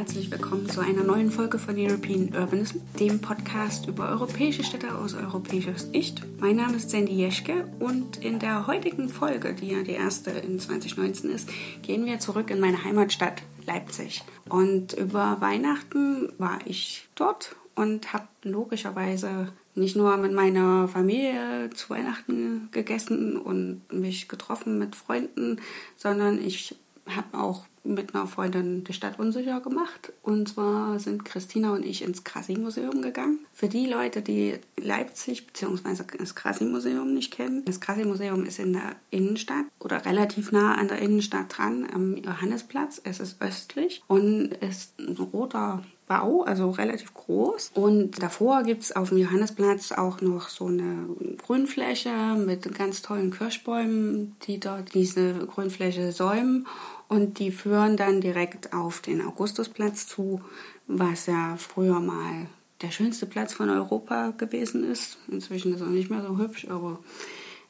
herzlich willkommen zu einer neuen Folge von European Urbanism, dem Podcast über europäische Städte aus europäischer Sicht. Mein Name ist Sandy Jeschke und in der heutigen Folge, die ja die erste in 2019 ist, gehen wir zurück in meine Heimatstadt Leipzig. Und über Weihnachten war ich dort und habe logischerweise nicht nur mit meiner Familie zu Weihnachten gegessen und mich getroffen mit Freunden, sondern ich habe auch mit einer Freundin die Stadt unsicher gemacht. Und zwar sind Christina und ich ins Krassi-Museum gegangen. Für die Leute, die Leipzig bzw. das Krassi-Museum nicht kennen, das Krassi-Museum ist in der Innenstadt oder relativ nah an der Innenstadt dran, am Johannesplatz. Es ist östlich und ist ein roter Bau, also relativ groß. Und davor gibt es auf dem Johannesplatz auch noch so eine Grünfläche mit ganz tollen Kirschbäumen, die dort diese Grünfläche säumen. Und die führen dann direkt auf den Augustusplatz zu, was ja früher mal der schönste Platz von Europa gewesen ist. Inzwischen ist er nicht mehr so hübsch, aber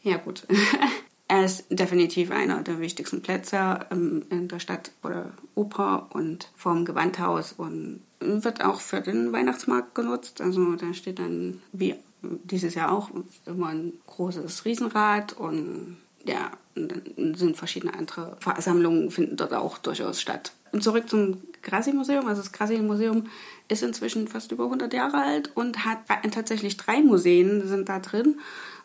ja gut. er ist definitiv einer der wichtigsten Plätze ähm, in der Stadt oder Oper und vorm Gewandhaus und wird auch für den Weihnachtsmarkt genutzt. Also da steht dann wie dieses Jahr auch immer ein großes Riesenrad und ja, sind verschiedene andere Versammlungen finden dort auch durchaus statt. Und zurück zum Grassi-Museum. Also das Grassi-Museum ist inzwischen fast über 100 Jahre alt und hat tatsächlich drei Museen sind da drin.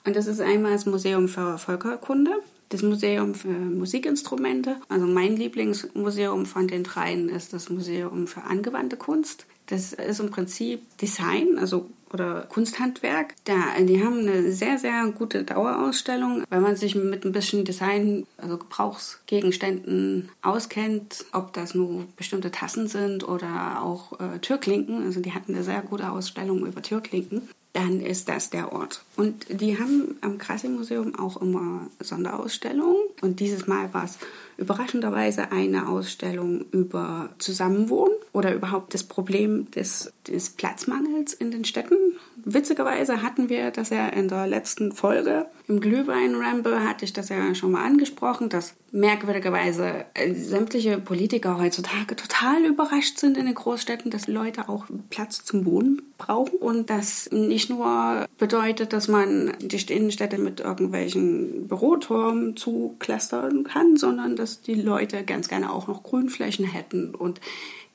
Und das ist einmal das Museum für Völkerkunde, das Museum für Musikinstrumente. Also mein Lieblingsmuseum von den dreien ist das Museum für angewandte Kunst. Das ist im Prinzip Design, also oder Kunsthandwerk. Da, die haben eine sehr, sehr gute Dauerausstellung. Wenn man sich mit ein bisschen Design, also Gebrauchsgegenständen auskennt, ob das nur bestimmte Tassen sind oder auch äh, Türklinken, also die hatten eine sehr gute Ausstellung über Türklinken dann ist das der Ort. Und die haben am Krassi-Museum auch immer Sonderausstellungen. Und dieses Mal war es überraschenderweise eine Ausstellung über Zusammenwohnen oder überhaupt das Problem des, des Platzmangels in den Städten. Witzigerweise hatten wir das ja in der letzten Folge. Im Glühwein-Ramble hatte ich das ja schon mal angesprochen, dass merkwürdigerweise äh, sämtliche Politiker heutzutage total überrascht sind in den Großstädten, dass Leute auch Platz zum Wohnen brauchen. Und das nicht nur bedeutet, dass man die Innenstädte mit irgendwelchen Büroturmen zuklustern kann, sondern dass die Leute ganz gerne auch noch Grünflächen hätten. Und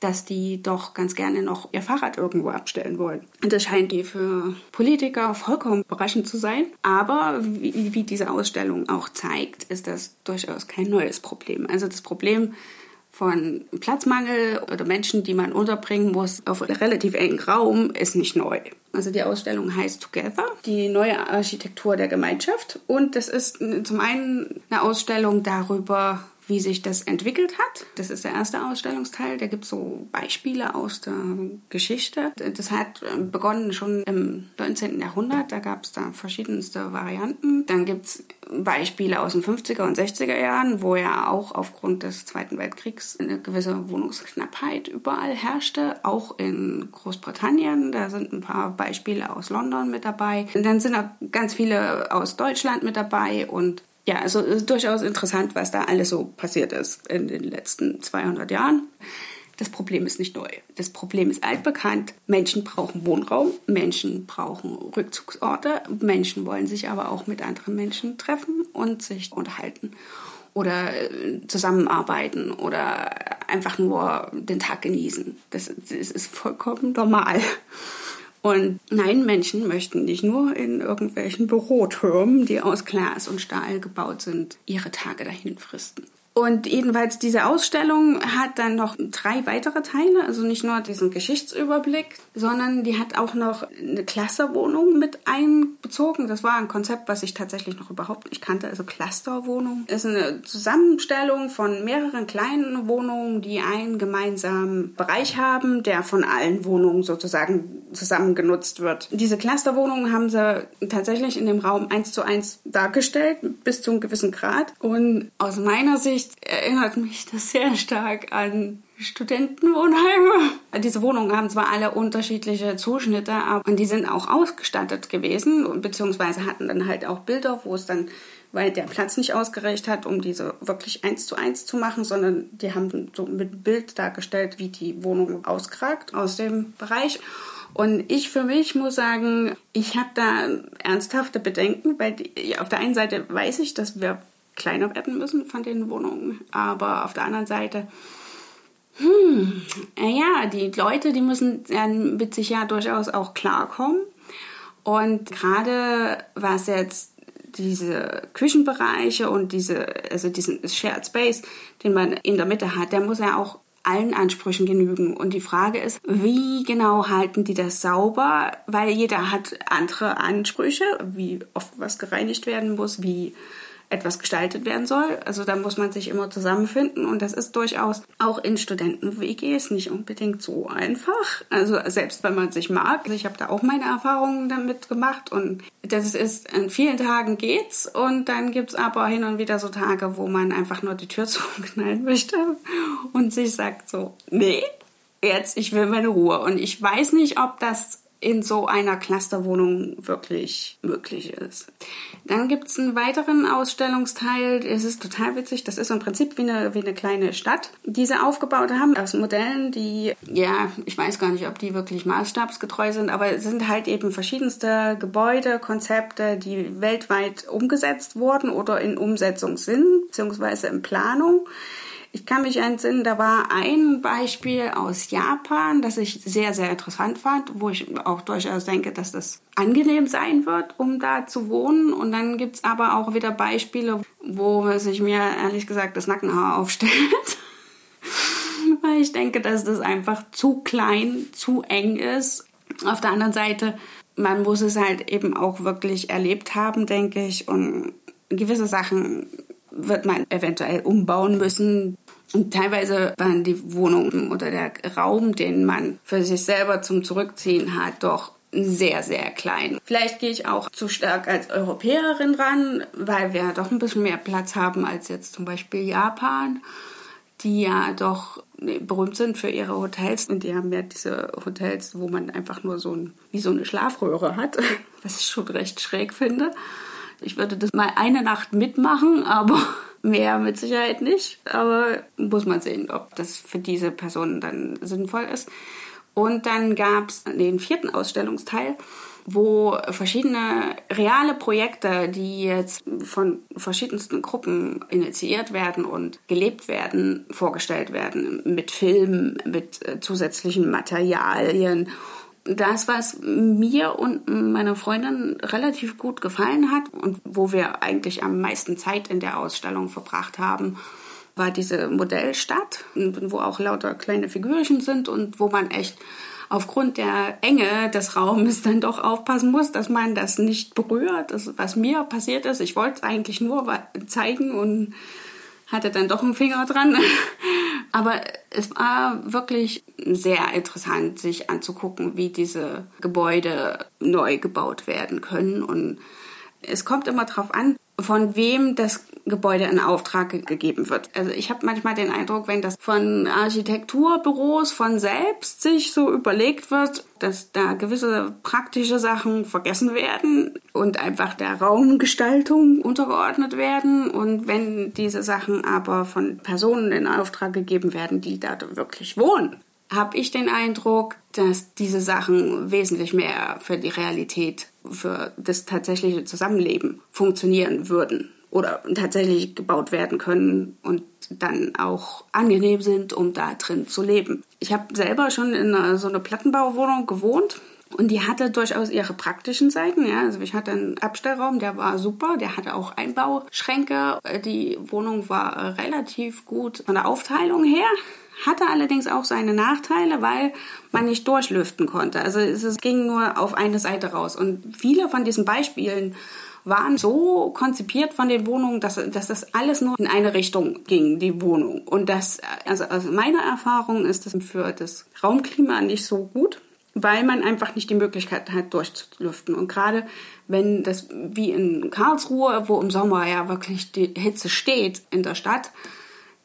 dass die doch ganz gerne noch ihr Fahrrad irgendwo abstellen wollen. Und das scheint für Politiker vollkommen überraschend zu sein. Aber wie, wie diese Ausstellung auch zeigt, ist das durchaus kein neues Problem. Also das Problem von Platzmangel oder Menschen, die man unterbringen muss auf relativ engen Raum, ist nicht neu. Also die Ausstellung heißt Together, die neue Architektur der Gemeinschaft. Und das ist zum einen eine Ausstellung darüber, wie sich das entwickelt hat. Das ist der erste Ausstellungsteil. Da gibt es so Beispiele aus der Geschichte. Das hat äh, begonnen schon im 19. Jahrhundert. Da gab es da verschiedenste Varianten. Dann gibt es Beispiele aus den 50er und 60er Jahren, wo ja auch aufgrund des Zweiten Weltkriegs eine gewisse Wohnungsknappheit überall herrschte. Auch in Großbritannien. Da sind ein paar Beispiele aus London mit dabei. Und dann sind auch ganz viele aus Deutschland mit dabei und ja, also durchaus interessant, was da alles so passiert ist in den letzten 200 Jahren. Das Problem ist nicht neu. Das Problem ist altbekannt. Menschen brauchen Wohnraum, Menschen brauchen Rückzugsorte, Menschen wollen sich aber auch mit anderen Menschen treffen und sich unterhalten oder äh, zusammenarbeiten oder einfach nur den Tag genießen. Das, das ist vollkommen normal. Und nein, Menschen möchten nicht nur in irgendwelchen Bürotürmen, die aus Glas und Stahl gebaut sind, ihre Tage dahin fristen. Und jedenfalls diese Ausstellung hat dann noch drei weitere Teile, also nicht nur diesen Geschichtsüberblick, sondern die hat auch noch eine Clusterwohnung mit einbezogen. Das war ein Konzept, was ich tatsächlich noch überhaupt nicht kannte. Also Clusterwohnung ist eine Zusammenstellung von mehreren kleinen Wohnungen, die einen gemeinsamen Bereich haben, der von allen Wohnungen sozusagen zusammen genutzt wird. Diese Clusterwohnungen haben sie tatsächlich in dem Raum eins zu eins dargestellt, bis zu einem gewissen Grad. Und aus meiner Sicht erinnert mich das sehr stark an Studentenwohnheime. Diese Wohnungen haben zwar alle unterschiedliche Zuschnitte, aber die sind auch ausgestattet gewesen, beziehungsweise hatten dann halt auch Bilder, wo es dann weil der Platz nicht ausgereicht hat, um diese wirklich eins zu eins zu machen, sondern die haben so mit Bild dargestellt, wie die Wohnung auskragt aus dem Bereich. Und ich für mich muss sagen, ich habe da ernsthafte Bedenken, weil die, auf der einen Seite weiß ich, dass wir kleiner werden müssen von den Wohnungen, aber auf der anderen Seite, hm, ja, die Leute, die müssen mit sich ja durchaus auch klarkommen. Und gerade was jetzt diese Küchenbereiche und diese, also diesen Shared Space, den man in der Mitte hat, der muss ja auch allen Ansprüchen genügen. Und die Frage ist, wie genau halten die das sauber? Weil jeder hat andere Ansprüche, wie oft was gereinigt werden muss, wie etwas gestaltet werden soll. Also da muss man sich immer zusammenfinden und das ist durchaus auch in Studenten-WGs nicht unbedingt so einfach. Also selbst wenn man sich mag. Also ich habe da auch meine Erfahrungen damit gemacht und das ist, an vielen Tagen geht's und dann gibt's aber hin und wieder so Tage, wo man einfach nur die Tür zuknallen möchte und sich sagt so, nee, jetzt, ich will meine Ruhe. Und ich weiß nicht, ob das in so einer Clusterwohnung wirklich möglich ist. Dann gibt es einen weiteren Ausstellungsteil. Es ist total witzig. Das ist im Prinzip wie eine, wie eine kleine Stadt, die sie aufgebaut haben aus Modellen, die, ja, ich weiß gar nicht, ob die wirklich maßstabsgetreu sind, aber es sind halt eben verschiedenste Gebäude, Konzepte, die weltweit umgesetzt wurden oder in Umsetzung sind, beziehungsweise in Planung. Ich kann mich entsinnen, da war ein Beispiel aus Japan, das ich sehr, sehr interessant fand, wo ich auch durchaus denke, dass das angenehm sein wird, um da zu wohnen. Und dann gibt's aber auch wieder Beispiele, wo sich mir ehrlich gesagt das Nackenhaar aufstellt. Weil ich denke, dass das einfach zu klein, zu eng ist. Auf der anderen Seite, man muss es halt eben auch wirklich erlebt haben, denke ich. Und gewisse Sachen wird man eventuell umbauen müssen. Und teilweise waren die Wohnungen oder der Raum, den man für sich selber zum Zurückziehen hat, doch sehr, sehr klein. Vielleicht gehe ich auch zu stark als Europäerin ran, weil wir doch ein bisschen mehr Platz haben als jetzt zum Beispiel Japan, die ja doch berühmt sind für ihre Hotels. Und die haben ja diese Hotels, wo man einfach nur so ein, wie so eine Schlafröhre hat, was ich schon recht schräg finde. Ich würde das mal eine Nacht mitmachen, aber mehr mit Sicherheit nicht. Aber muss man sehen, ob das für diese Person dann sinnvoll ist. Und dann gab es den vierten Ausstellungsteil, wo verschiedene reale Projekte, die jetzt von verschiedensten Gruppen initiiert werden und gelebt werden, vorgestellt werden. Mit Filmen, mit äh, zusätzlichen Materialien das, was mir und meiner Freundin relativ gut gefallen hat und wo wir eigentlich am meisten Zeit in der Ausstellung verbracht haben, war diese Modellstadt, wo auch lauter kleine Figürchen sind und wo man echt aufgrund der Enge des Raumes dann doch aufpassen muss, dass man das nicht berührt. Das, was mir passiert ist, ich wollte es eigentlich nur zeigen und hatte dann doch einen Finger dran. Aber es war wirklich sehr interessant, sich anzugucken, wie diese Gebäude neu gebaut werden können. Und es kommt immer darauf an, von wem das Gebäude in Auftrag gegeben wird. Also ich habe manchmal den Eindruck, wenn das von Architekturbüros von selbst sich so überlegt wird, dass da gewisse praktische Sachen vergessen werden und einfach der Raumgestaltung untergeordnet werden. Und wenn diese Sachen aber von Personen in Auftrag gegeben werden, die da wirklich wohnen, habe ich den Eindruck, dass diese Sachen wesentlich mehr für die Realität, für das tatsächliche Zusammenleben funktionieren würden oder tatsächlich gebaut werden können und dann auch angenehm sind, um da drin zu leben. Ich habe selber schon in so einer Plattenbauwohnung gewohnt und die hatte durchaus ihre praktischen Seiten. Ja. Also ich hatte einen Abstellraum, der war super. Der hatte auch Einbauschränke. Die Wohnung war relativ gut von der Aufteilung her hatte allerdings auch seine Nachteile, weil man nicht durchlüften konnte. Also es ging nur auf eine Seite raus. Und viele von diesen Beispielen waren so konzipiert von den Wohnungen, dass, dass das alles nur in eine Richtung ging, die Wohnung. Und das, also, also meine Erfahrung ist das für das Raumklima nicht so gut, weil man einfach nicht die Möglichkeit hat, durchzulüften. Und gerade wenn das wie in Karlsruhe, wo im Sommer ja wirklich die Hitze steht in der Stadt,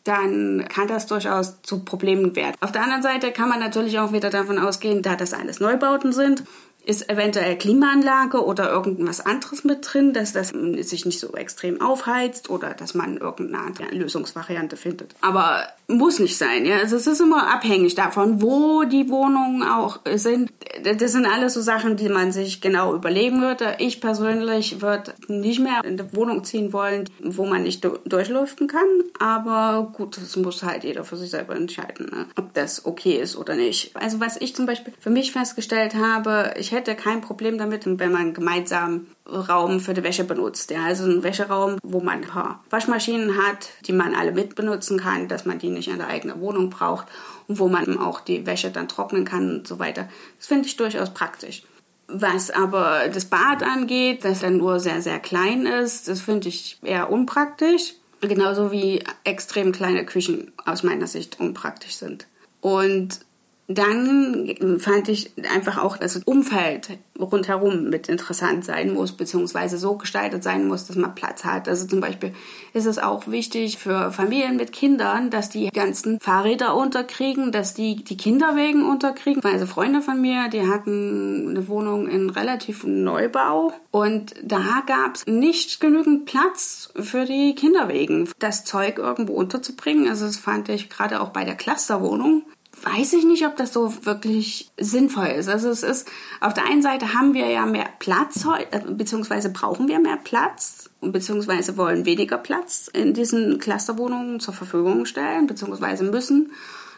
dann kann das durchaus zu Problemen werden. Auf der anderen Seite kann man natürlich auch wieder davon ausgehen, da das alles Neubauten sind, ist eventuell Klimaanlage oder irgendwas anderes mit drin, dass das sich nicht so extrem aufheizt oder dass man irgendeine andere Lösungsvariante findet. Aber muss nicht sein, ja. Also es ist immer abhängig davon, wo die Wohnungen auch sind. Das sind alles so Sachen, die man sich genau überlegen würde. Ich persönlich würde nicht mehr in eine Wohnung ziehen wollen, wo man nicht durchlüften kann. Aber gut, das muss halt jeder für sich selber entscheiden, ne? ob das okay ist oder nicht. Also was ich zum Beispiel für mich festgestellt habe, ich hätte kein Problem damit, wenn man gemeinsam Raum für die Wäsche benutzt. Ja, also ein Wäscheraum, wo man ein paar Waschmaschinen hat, die man alle mit benutzen kann, dass man die nicht in der eigenen Wohnung braucht und wo man auch die Wäsche dann trocknen kann und so weiter. Das finde ich durchaus praktisch. Was aber das Bad angeht, das dann nur sehr, sehr klein ist, das finde ich eher unpraktisch. Genauso wie extrem kleine Küchen aus meiner Sicht unpraktisch sind. Und dann fand ich einfach auch, dass das Umfeld rundherum mit interessant sein muss, beziehungsweise so gestaltet sein muss, dass man Platz hat. Also zum Beispiel ist es auch wichtig für Familien mit Kindern, dass die ganzen Fahrräder unterkriegen, dass die die Kinderwegen unterkriegen. Also Freunde von mir, die hatten eine Wohnung in relativ Neubau und da gab es nicht genügend Platz für die Kinderwegen, das Zeug irgendwo unterzubringen. Also das fand ich gerade auch bei der Clusterwohnung weiß ich nicht, ob das so wirklich sinnvoll ist. Also es ist, auf der einen Seite haben wir ja mehr Platz äh, beziehungsweise brauchen wir mehr Platz, beziehungsweise wollen weniger Platz in diesen Clusterwohnungen zur Verfügung stellen, beziehungsweise müssen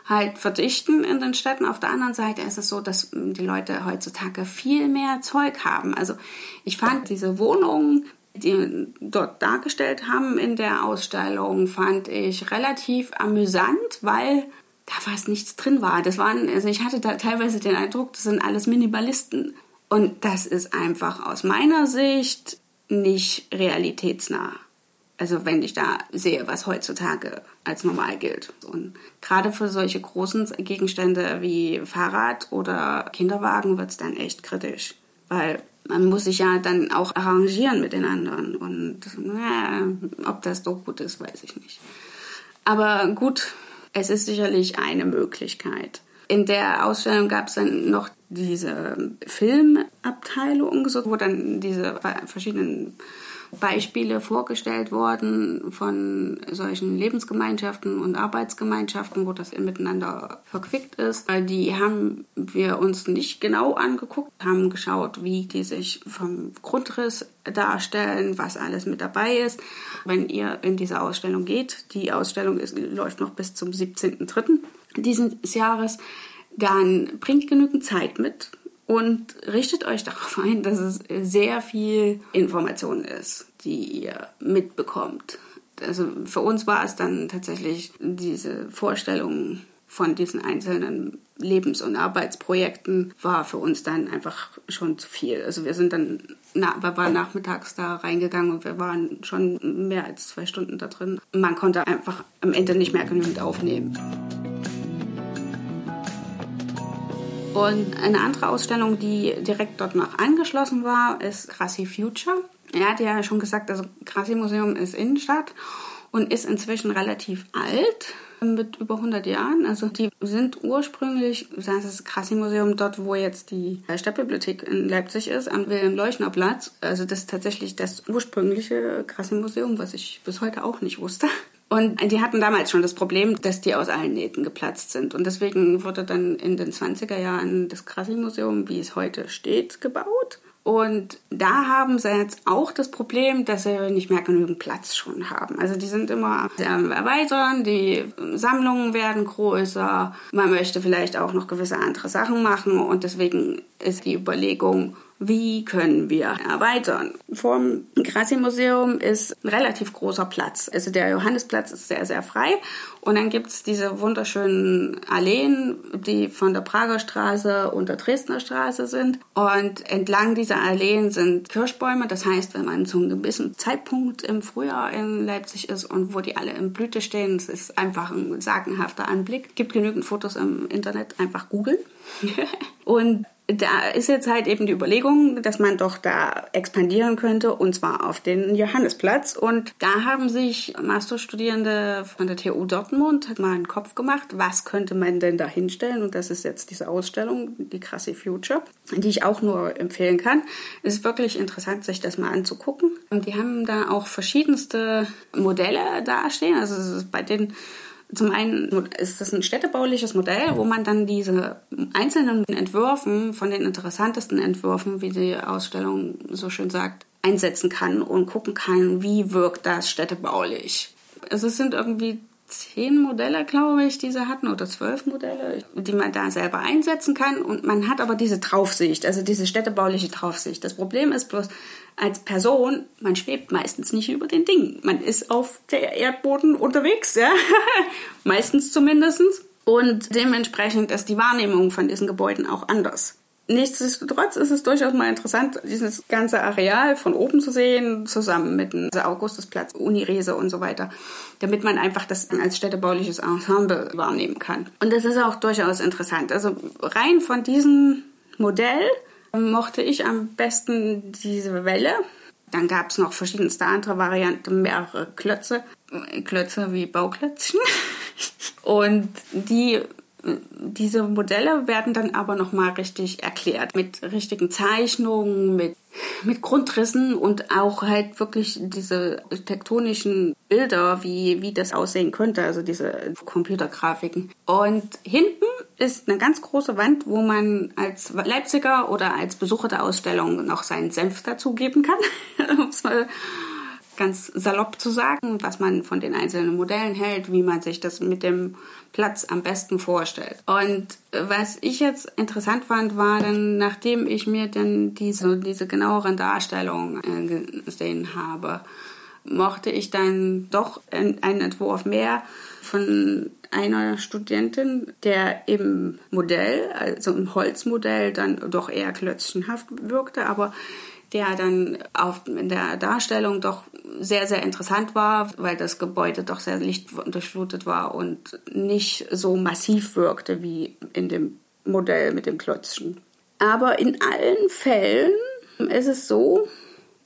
halt verdichten in den Städten. Auf der anderen Seite ist es so, dass die Leute heutzutage viel mehr Zeug haben. Also ich fand diese Wohnungen, die dort dargestellt haben in der Ausstellung, fand ich relativ amüsant, weil da fast nichts drin war. Das waren, also ich hatte da teilweise den Eindruck, das sind alles Minimalisten. Und das ist einfach aus meiner Sicht nicht realitätsnah. Also wenn ich da sehe, was heutzutage als normal gilt. Und gerade für solche großen Gegenstände wie Fahrrad oder Kinderwagen wird es dann echt kritisch. Weil man muss sich ja dann auch arrangieren mit den anderen. Und ja, ob das so gut ist, weiß ich nicht. Aber gut, es ist sicherlich eine Möglichkeit. In der Ausstellung gab es dann noch diese Filmabteilung, wo dann diese verschiedenen Beispiele vorgestellt wurden von solchen Lebensgemeinschaften und Arbeitsgemeinschaften, wo das miteinander verquickt ist. Die haben wir uns nicht genau angeguckt, haben geschaut, wie die sich vom Grundriss darstellen, was alles mit dabei ist. Wenn ihr in diese Ausstellung geht, die Ausstellung ist, läuft noch bis zum 17.03. dieses Jahres, dann bringt genügend Zeit mit und richtet euch darauf ein, dass es sehr viel Information ist, die ihr mitbekommt. Also für uns war es dann tatsächlich diese Vorstellung von diesen einzelnen Lebens- und Arbeitsprojekten war für uns dann einfach schon zu viel. Also wir sind dann, na, wir waren nachmittags da reingegangen und wir waren schon mehr als zwei Stunden da drin. Man konnte einfach am Ende nicht mehr genügend aufnehmen. Und eine andere Ausstellung, die direkt dort noch angeschlossen war, ist Grassi Future. Er hat ja schon gesagt, also Grassi Museum ist Innenstadt und ist inzwischen relativ alt mit über 100 Jahren. Also die sind ursprünglich, das ist das Krassi-Museum dort, wo jetzt die Stadtbibliothek in Leipzig ist, am Wilhelm-Leuchner-Platz. Also das ist tatsächlich das ursprüngliche Krassi-Museum, was ich bis heute auch nicht wusste. Und die hatten damals schon das Problem, dass die aus allen Nähten geplatzt sind. Und deswegen wurde dann in den 20er Jahren das Krassi-Museum, wie es heute steht, gebaut. Und da haben sie jetzt auch das Problem, dass sie nicht mehr genügend Platz schon haben. Also die sind immer am Erweitern, die Sammlungen werden größer, man möchte vielleicht auch noch gewisse andere Sachen machen und deswegen ist die Überlegung, wie können wir erweitern. Vom Grassi-Museum ist ein relativ großer Platz. Also der Johannesplatz ist sehr, sehr frei. Und dann gibt es diese wunderschönen Alleen, die von der Prager Straße und der Dresdner Straße sind. Und entlang dieser Alleen sind Kirschbäume. Das heißt, wenn man zu einem gewissen Zeitpunkt im Frühjahr in Leipzig ist und wo die alle in Blüte stehen, es ist einfach ein sagenhafter Anblick. Gibt genügend Fotos im Internet, einfach googeln. und da ist jetzt halt eben die Überlegung, dass man doch da expandieren könnte und zwar auf den Johannesplatz. Und da haben sich Masterstudierende von der TU Dortmund mal einen Kopf gemacht, was könnte man denn da hinstellen? Und das ist jetzt diese Ausstellung, die Krasse Future, die ich auch nur empfehlen kann. Es ist wirklich interessant, sich das mal anzugucken. Und die haben da auch verschiedenste Modelle dastehen. Also bei den zum einen ist das ein städtebauliches Modell, wo man dann diese einzelnen Entwürfen von den interessantesten Entwürfen, wie die Ausstellung so schön sagt, einsetzen kann und gucken kann, wie wirkt das städtebaulich. Also es sind irgendwie zehn Modelle, glaube ich, die sie hatten oder zwölf Modelle, die man da selber einsetzen kann. Und man hat aber diese Draufsicht, also diese städtebauliche Draufsicht. Das Problem ist bloß, als Person, man schwebt meistens nicht über den Dingen. Man ist auf der Erdboden unterwegs, ja. meistens zumindestens. Und dementsprechend ist die Wahrnehmung von diesen Gebäuden auch anders. Nichtsdestotrotz ist es durchaus mal interessant, dieses ganze Areal von oben zu sehen, zusammen mit dem Augustusplatz, Unirese und so weiter, damit man einfach das als städtebauliches Ensemble wahrnehmen kann. Und das ist auch durchaus interessant. Also rein von diesem Modell mochte ich am besten diese Welle. Dann gab es noch verschiedenste andere Varianten, mehrere Klötze, Klötze wie Bauklötzchen. Und die diese Modelle werden dann aber nochmal richtig erklärt mit richtigen Zeichnungen, mit, mit Grundrissen und auch halt wirklich diese tektonischen Bilder, wie, wie das aussehen könnte, also diese Computergrafiken. Und hinten ist eine ganz große Wand, wo man als Leipziger oder als Besucher der Ausstellung noch seinen Senf dazugeben kann, ganz salopp zu sagen, was man von den einzelnen Modellen hält, wie man sich das mit dem Platz am besten vorstellt. Und was ich jetzt interessant fand, war dann, nachdem ich mir dann diese, diese genaueren Darstellungen äh, gesehen habe, mochte ich dann doch einen Entwurf mehr von einer Studentin, der im Modell, also im Holzmodell, dann doch eher klötzchenhaft wirkte, aber der dann auf, in der Darstellung doch sehr, sehr interessant war, weil das Gebäude doch sehr lichtdurchflutet war und nicht so massiv wirkte wie in dem Modell mit dem Klötzchen. Aber in allen Fällen ist es so,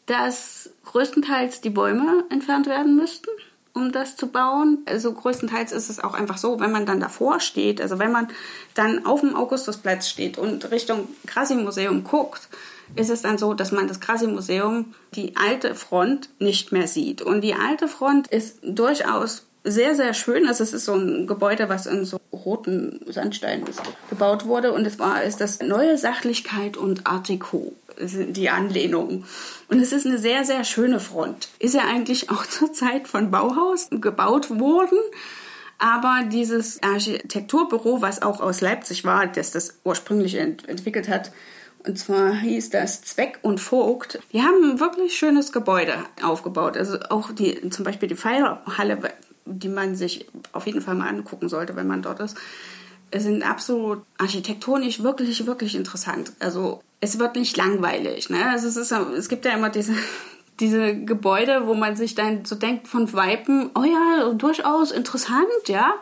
dass größtenteils die Bäume entfernt werden müssten, um das zu bauen. Also größtenteils ist es auch einfach so, wenn man dann davor steht, also wenn man dann auf dem Augustusplatz steht und Richtung Krassi-Museum guckt, ist es dann so, dass man das Krassi-Museum, die alte Front, nicht mehr sieht. Und die alte Front ist durchaus sehr, sehr schön. Also es ist so ein Gebäude, was in so roten Sandsteinen gebaut wurde. Und es war, ist das neue Sachlichkeit und Art die Anlehnung. Und es ist eine sehr, sehr schöne Front. Ist ja eigentlich auch zur Zeit von Bauhaus gebaut worden. Aber dieses Architekturbüro, was auch aus Leipzig war, das das ursprünglich ent entwickelt hat, und zwar hieß das Zweck und Vogt. Die haben ein wirklich schönes Gebäude aufgebaut. Also auch die, zum Beispiel die Feierhalle, die man sich auf jeden Fall mal angucken sollte, wenn man dort ist, sind absolut architektonisch wirklich, wirklich interessant. Also es wird nicht langweilig. Ne? Also es, ist, es gibt ja immer diese, diese Gebäude, wo man sich dann so denkt von Weipen, oh ja, durchaus interessant, ja.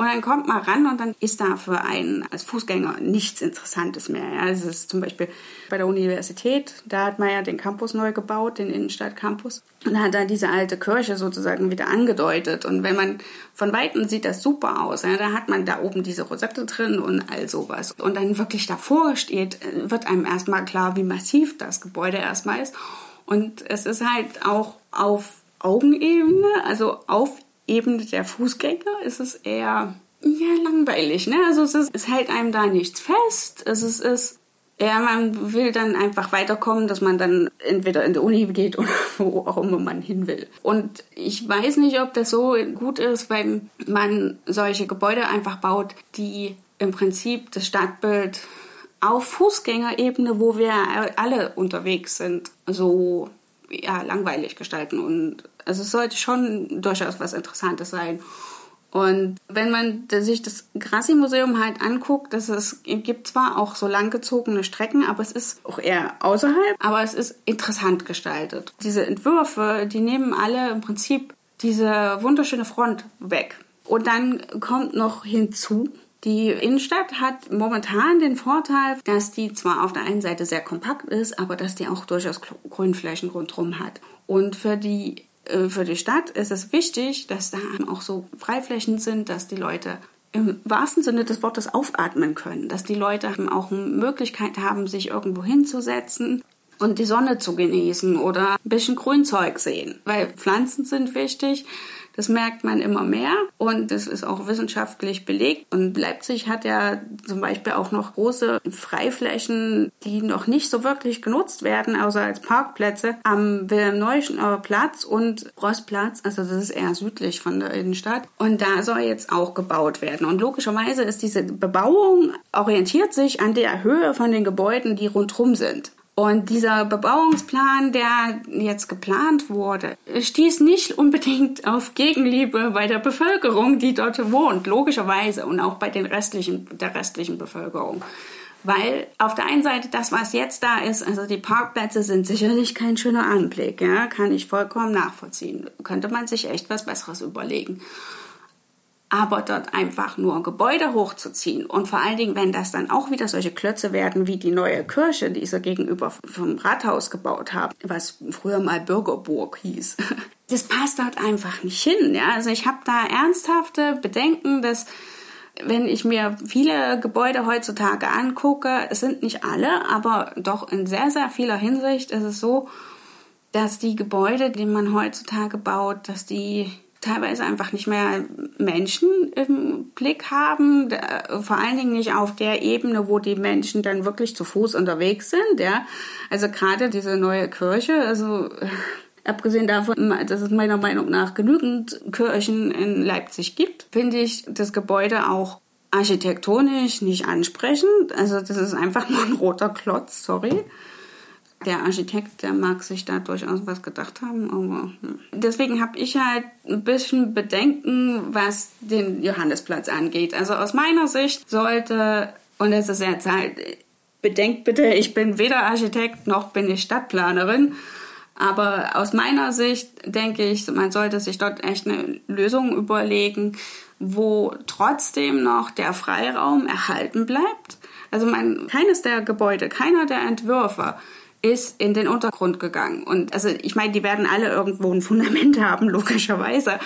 Und dann kommt man ran und dann ist da für einen als Fußgänger nichts Interessantes mehr. Ja. Es ist zum Beispiel bei der Universität, da hat man ja den Campus neu gebaut, den Innenstadtcampus. Und da hat dann diese alte Kirche sozusagen wieder angedeutet. Und wenn man von Weitem sieht das super aus. Ja, da hat man da oben diese Rosette drin und all sowas. Und dann wirklich davor steht, wird einem erstmal klar, wie massiv das Gebäude erstmal ist. Und es ist halt auch auf Augenebene, also auf Ebene der Fußgänger ist es eher ja, langweilig. Ne? Also es, ist, es hält einem da nichts fest. Es ist, ist ja, man will dann einfach weiterkommen, dass man dann entweder in die Uni geht oder wo auch immer man hin will. Und ich weiß nicht, ob das so gut ist, weil man solche Gebäude einfach baut, die im Prinzip das Stadtbild auf Fußgängerebene, wo wir alle unterwegs sind, so ja, langweilig gestalten. Und also es sollte schon durchaus was Interessantes sein. Und wenn man sich das Grassi-Museum halt anguckt, dass es gibt zwar auch so langgezogene Strecken, aber es ist auch eher außerhalb, aber es ist interessant gestaltet. Diese Entwürfe, die nehmen alle im Prinzip diese wunderschöne Front weg. Und dann kommt noch hinzu, Die Innenstadt hat momentan den Vorteil, dass die zwar auf der einen Seite sehr kompakt ist, aber dass die auch durchaus Grünflächen rundherum hat. Und für die für die Stadt ist es wichtig, dass da auch so Freiflächen sind, dass die Leute im wahrsten Sinne des Wortes aufatmen können, dass die Leute auch Möglichkeit haben, sich irgendwo hinzusetzen und die Sonne zu genießen oder ein bisschen Grünzeug sehen, weil Pflanzen sind wichtig. Das merkt man immer mehr und das ist auch wissenschaftlich belegt. Und Leipzig hat ja zum Beispiel auch noch große Freiflächen, die noch nicht so wirklich genutzt werden, außer als Parkplätze am Wilhelm-Neuschauer Platz und Rossplatz. Also das ist eher südlich von der Innenstadt. Und da soll jetzt auch gebaut werden. Und logischerweise ist diese Bebauung orientiert sich an der Höhe von den Gebäuden, die rundherum sind. Und dieser Bebauungsplan, der jetzt geplant wurde, stieß nicht unbedingt auf Gegenliebe bei der Bevölkerung, die dort wohnt, logischerweise, und auch bei den restlichen, der restlichen Bevölkerung. Weil auf der einen Seite das, was jetzt da ist, also die Parkplätze sind sicherlich kein schöner Anblick, ja, kann ich vollkommen nachvollziehen. Könnte man sich echt was Besseres überlegen aber dort einfach nur Gebäude hochzuziehen und vor allen Dingen, wenn das dann auch wieder solche Klötze werden wie die neue Kirche, die sie gegenüber vom Rathaus gebaut haben, was früher mal Bürgerburg hieß. Das passt dort einfach nicht hin. Ja? Also ich habe da ernsthafte Bedenken, dass wenn ich mir viele Gebäude heutzutage angucke, es sind nicht alle, aber doch in sehr, sehr vieler Hinsicht ist es so, dass die Gebäude, die man heutzutage baut, dass die teilweise einfach nicht mehr Menschen im Blick haben, vor allen Dingen nicht auf der Ebene, wo die Menschen dann wirklich zu Fuß unterwegs sind, ja. Also gerade diese neue Kirche, also äh, abgesehen davon, dass es meiner Meinung nach genügend Kirchen in Leipzig gibt, finde ich das Gebäude auch architektonisch nicht ansprechend. Also das ist einfach nur ein roter Klotz, sorry der Architekt, der mag sich da durchaus was gedacht haben, aber hm. deswegen habe ich halt ein bisschen Bedenken, was den Johannesplatz angeht. Also aus meiner Sicht sollte, und es ist jetzt halt, bedenkt bitte, ich bin weder Architekt noch bin ich Stadtplanerin, aber aus meiner Sicht denke ich, man sollte sich dort echt eine Lösung überlegen, wo trotzdem noch der Freiraum erhalten bleibt. Also mein, keines der Gebäude, keiner der Entwürfe ist in den Untergrund gegangen. Und also ich meine, die werden alle irgendwo ein Fundament haben, logischerweise.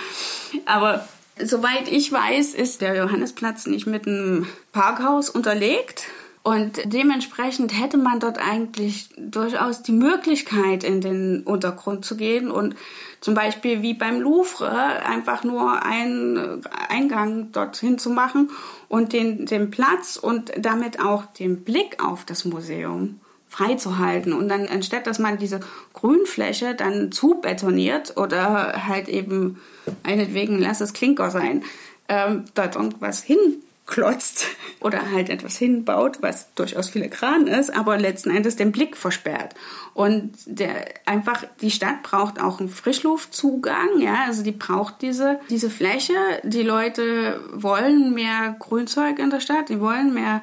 Aber soweit ich weiß, ist der Johannesplatz nicht mit einem Parkhaus unterlegt. Und dementsprechend hätte man dort eigentlich durchaus die Möglichkeit, in den Untergrund zu gehen und zum Beispiel wie beim Louvre einfach nur einen Eingang dorthin zu machen und den, den Platz und damit auch den Blick auf das Museum freizuhalten. Und dann anstatt, dass man diese Grünfläche dann zubetoniert oder halt eben meinetwegen, lass es Klinker sein, ähm, dort irgendwas hinklotzt oder halt etwas hinbaut, was durchaus filigran ist, aber letzten Endes den Blick versperrt. Und der, einfach, die Stadt braucht auch einen Frischluftzugang, ja, also die braucht diese, diese Fläche. Die Leute wollen mehr Grünzeug in der Stadt, die wollen mehr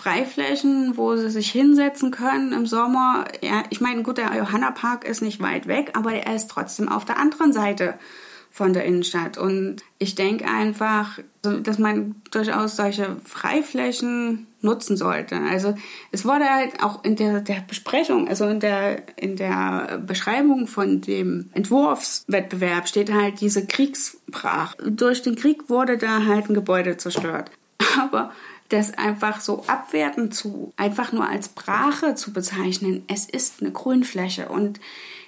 Freiflächen, wo sie sich hinsetzen können im Sommer. Ja, ich meine, gut, der Johanna-Park ist nicht weit weg, aber er ist trotzdem auf der anderen Seite von der Innenstadt. Und ich denke einfach, dass man durchaus solche Freiflächen nutzen sollte. Also es wurde halt auch in der, der Besprechung, also in der, in der Beschreibung von dem Entwurfswettbewerb steht halt diese Kriegsbrach. Durch den Krieg wurde da halt ein Gebäude zerstört. Aber das einfach so abwertend zu, einfach nur als Brache zu bezeichnen. Es ist eine Grünfläche und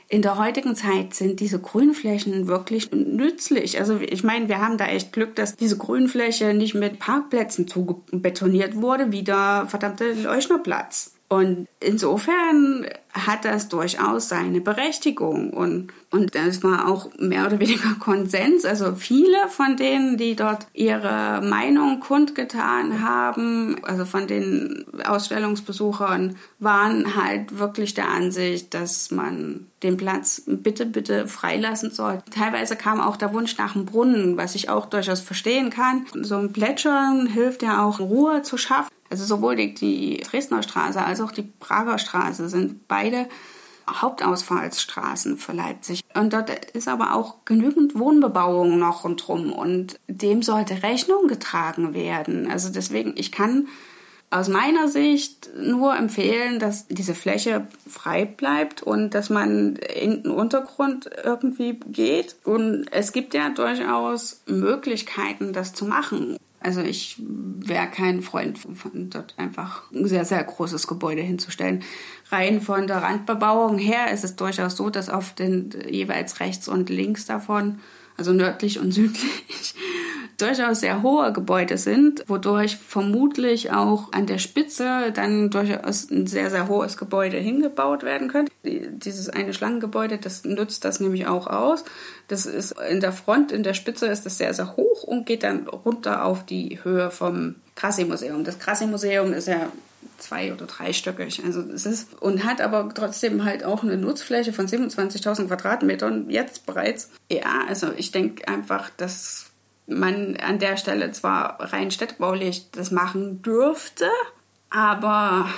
in der heutigen Zeit sind diese Grünflächen wirklich nützlich. Also ich meine, wir haben da echt Glück, dass diese Grünfläche nicht mit Parkplätzen zugebetoniert wurde, wie der verdammte Leuchnerplatz. Und insofern hat das durchaus seine Berechtigung. Und, und das war auch mehr oder weniger Konsens. Also viele von denen, die dort ihre Meinung kundgetan haben, also von den Ausstellungsbesuchern, waren halt wirklich der Ansicht, dass man den Platz bitte, bitte freilassen soll. Teilweise kam auch der Wunsch nach einem Brunnen, was ich auch durchaus verstehen kann. So ein Plätschern hilft ja auch, Ruhe zu schaffen. Also sowohl die, die Dresdner Straße als auch die Prager Straße sind beide Hauptausfallsstraßen für Leipzig. Und dort ist aber auch genügend Wohnbebauung noch rundherum und dem sollte Rechnung getragen werden. Also deswegen, ich kann aus meiner Sicht nur empfehlen, dass diese Fläche frei bleibt und dass man in den Untergrund irgendwie geht. Und es gibt ja durchaus Möglichkeiten, das zu machen. Also ich wäre kein Freund von dort einfach ein sehr, sehr großes Gebäude hinzustellen. Rein von der Randbebauung her ist es durchaus so, dass auf den jeweils rechts und links davon, also nördlich und südlich, durchaus sehr hohe Gebäude sind, wodurch vermutlich auch an der Spitze dann durchaus ein sehr, sehr hohes Gebäude hingebaut werden könnte. Dieses eine Schlangengebäude, das nutzt das nämlich auch aus. Das ist in der Front, in der Spitze ist das sehr, sehr hoch und geht dann runter auf die Höhe vom Krassi-Museum. Das Krassi-Museum ist ja zwei oder dreistöckig. Also es ist und hat aber trotzdem halt auch eine Nutzfläche von 27.000 Quadratmetern jetzt bereits. Ja, also ich denke einfach, dass man an der Stelle zwar rein städtebaulich das machen dürfte, aber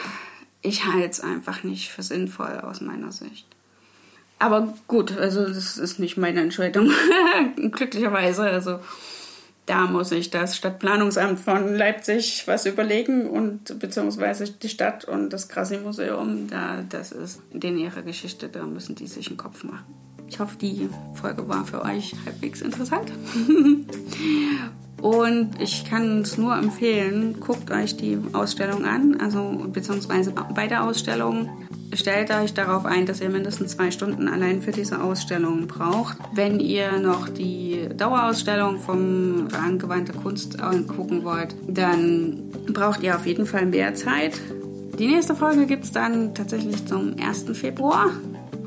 ich halte es einfach nicht für sinnvoll aus meiner Sicht. Aber gut, also das ist nicht meine Entscheidung, glücklicherweise. Also da muss ich das Stadtplanungsamt von Leipzig was überlegen und beziehungsweise die Stadt und das Krassi-Museum, da, das ist denen ihre Geschichte, da müssen die sich einen Kopf machen. Ich hoffe, die Folge war für euch halbwegs interessant. Und ich kann es nur empfehlen, guckt euch die Ausstellung an, also beziehungsweise bei der Ausstellung stellt euch darauf ein, dass ihr mindestens zwei Stunden allein für diese Ausstellung braucht. Wenn ihr noch die Dauerausstellung vom angewandte Kunst angucken wollt, dann braucht ihr auf jeden Fall mehr Zeit. Die nächste Folge gibt es dann tatsächlich zum 1. Februar.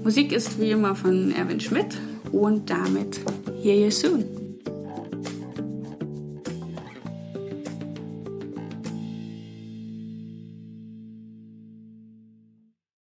Musik ist wie immer von Erwin Schmidt und damit Hear You Soon.